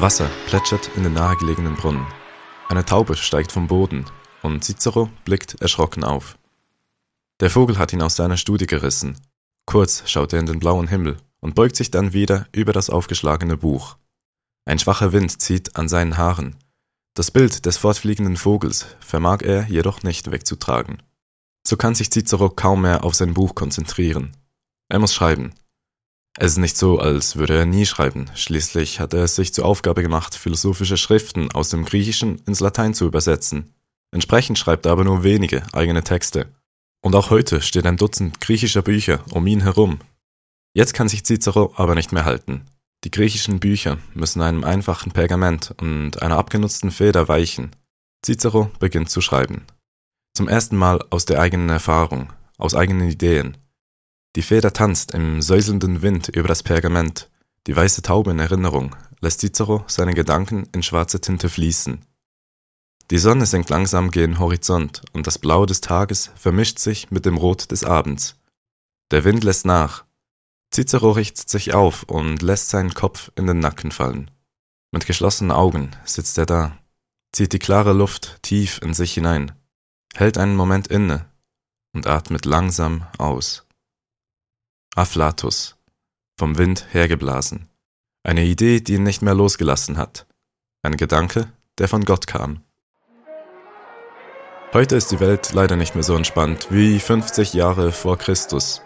Wasser plätschert in den nahegelegenen Brunnen. Eine Taube steigt vom Boden und Cicero blickt erschrocken auf. Der Vogel hat ihn aus seiner Studie gerissen. Kurz schaut er in den blauen Himmel und beugt sich dann wieder über das aufgeschlagene Buch. Ein schwacher Wind zieht an seinen Haaren. Das Bild des fortfliegenden Vogels vermag er jedoch nicht wegzutragen. So kann sich Cicero kaum mehr auf sein Buch konzentrieren. Er muss schreiben. Es ist nicht so, als würde er nie schreiben. Schließlich hat er es sich zur Aufgabe gemacht, philosophische Schriften aus dem Griechischen ins Latein zu übersetzen. Entsprechend schreibt er aber nur wenige eigene Texte. Und auch heute steht ein Dutzend griechischer Bücher um ihn herum. Jetzt kann sich Cicero aber nicht mehr halten. Die griechischen Bücher müssen einem einfachen Pergament und einer abgenutzten Feder weichen. Cicero beginnt zu schreiben. Zum ersten Mal aus der eigenen Erfahrung, aus eigenen Ideen. Die Feder tanzt im säuselnden Wind über das Pergament. Die weiße Taube in Erinnerung lässt Cicero seine Gedanken in schwarze Tinte fließen. Die Sonne sinkt langsam gen Horizont und das Blau des Tages vermischt sich mit dem Rot des Abends. Der Wind lässt nach. Cicero richtet sich auf und lässt seinen Kopf in den Nacken fallen. Mit geschlossenen Augen sitzt er da, zieht die klare Luft tief in sich hinein, hält einen Moment inne und atmet langsam aus. Afflatus, vom Wind hergeblasen. Eine Idee, die ihn nicht mehr losgelassen hat. Ein Gedanke, der von Gott kam. Heute ist die Welt leider nicht mehr so entspannt wie 50 Jahre vor Christus.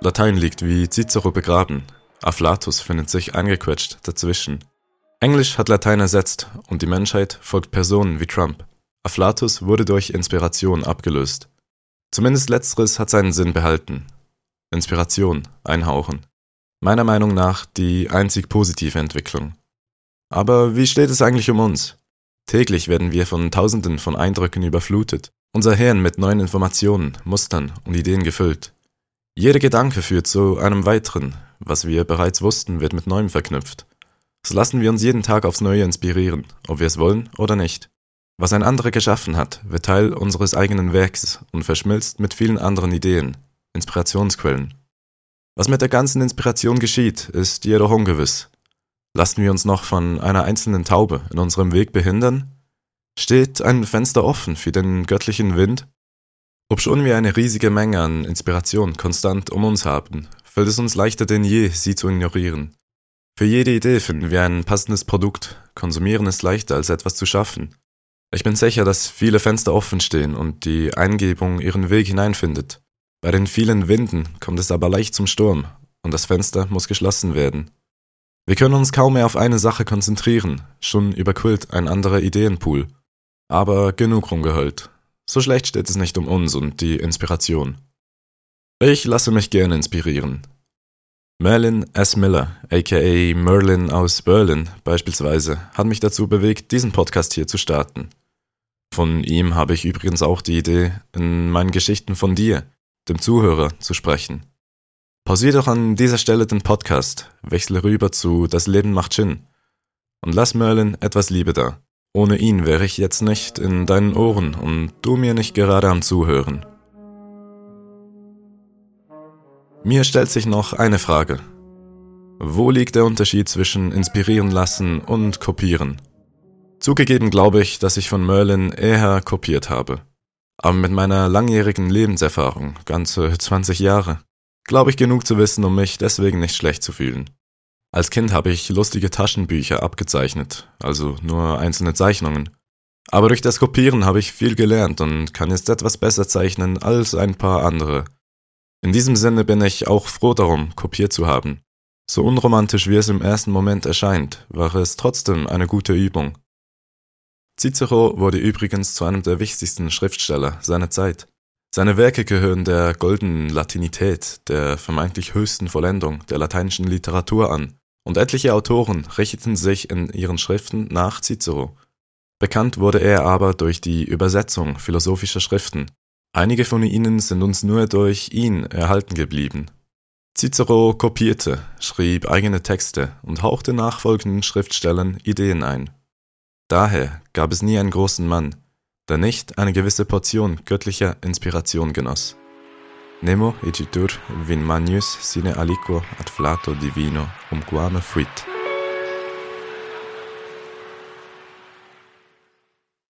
Latein liegt wie Cicero begraben. Afflatus findet sich eingequetscht dazwischen. Englisch hat Latein ersetzt und die Menschheit folgt Personen wie Trump. Afflatus wurde durch Inspiration abgelöst. Zumindest letzteres hat seinen Sinn behalten. Inspiration einhauchen. Meiner Meinung nach die einzig positive Entwicklung. Aber wie steht es eigentlich um uns? Täglich werden wir von Tausenden von Eindrücken überflutet, unser Hirn mit neuen Informationen, Mustern und Ideen gefüllt. Jeder Gedanke führt zu einem weiteren, was wir bereits wussten, wird mit Neuem verknüpft. So lassen wir uns jeden Tag aufs Neue inspirieren, ob wir es wollen oder nicht. Was ein anderer geschaffen hat, wird Teil unseres eigenen Werks und verschmilzt mit vielen anderen Ideen, Inspirationsquellen. Was mit der ganzen Inspiration geschieht, ist jedoch ungewiss. Lassen wir uns noch von einer einzelnen Taube in unserem Weg behindern? Steht ein Fenster offen für den göttlichen Wind? Obschon wir eine riesige Menge an Inspiration konstant um uns haben, fällt es uns leichter denn je, sie zu ignorieren. Für jede Idee finden wir ein passendes Produkt, konsumieren ist leichter als etwas zu schaffen. Ich bin sicher, dass viele Fenster offen stehen und die Eingebung ihren Weg hineinfindet. Bei den vielen Winden kommt es aber leicht zum Sturm und das Fenster muss geschlossen werden. Wir können uns kaum mehr auf eine Sache konzentrieren, schon überquillt ein anderer Ideenpool. Aber genug rumgeheult. So schlecht steht es nicht um uns und die Inspiration. Ich lasse mich gerne inspirieren. Merlin S. Miller, aka Merlin aus Berlin beispielsweise, hat mich dazu bewegt, diesen Podcast hier zu starten. Von ihm habe ich übrigens auch die Idee, in meinen Geschichten von dir, dem Zuhörer zu sprechen. Pausier doch an dieser Stelle den Podcast, wechsle rüber zu Das Leben macht Sinn und lass Merlin etwas Liebe da. Ohne ihn wäre ich jetzt nicht in deinen Ohren und du mir nicht gerade am Zuhören. Mir stellt sich noch eine Frage. Wo liegt der Unterschied zwischen inspirieren lassen und kopieren? Zugegeben glaube ich, dass ich von Merlin eher kopiert habe. Aber mit meiner langjährigen Lebenserfahrung, ganze 20 Jahre, glaube ich genug zu wissen, um mich deswegen nicht schlecht zu fühlen. Als Kind habe ich lustige Taschenbücher abgezeichnet, also nur einzelne Zeichnungen. Aber durch das Kopieren habe ich viel gelernt und kann jetzt etwas besser zeichnen als ein paar andere. In diesem Sinne bin ich auch froh darum, kopiert zu haben. So unromantisch wie es im ersten Moment erscheint, war es trotzdem eine gute Übung. Cicero wurde übrigens zu einem der wichtigsten Schriftsteller seiner Zeit. Seine Werke gehören der goldenen Latinität, der vermeintlich höchsten Vollendung der lateinischen Literatur an, und etliche Autoren richteten sich in ihren Schriften nach Cicero. Bekannt wurde er aber durch die Übersetzung philosophischer Schriften. Einige von ihnen sind uns nur durch ihn erhalten geblieben. Cicero kopierte, schrieb eigene Texte und hauchte nachfolgenden Schriftstellern Ideen ein. Daher gab es nie einen großen Mann, der nicht eine gewisse Portion göttlicher Inspiration genoss. Nemo igitur vin manius sine aliquo ad flato divino umquame fuit.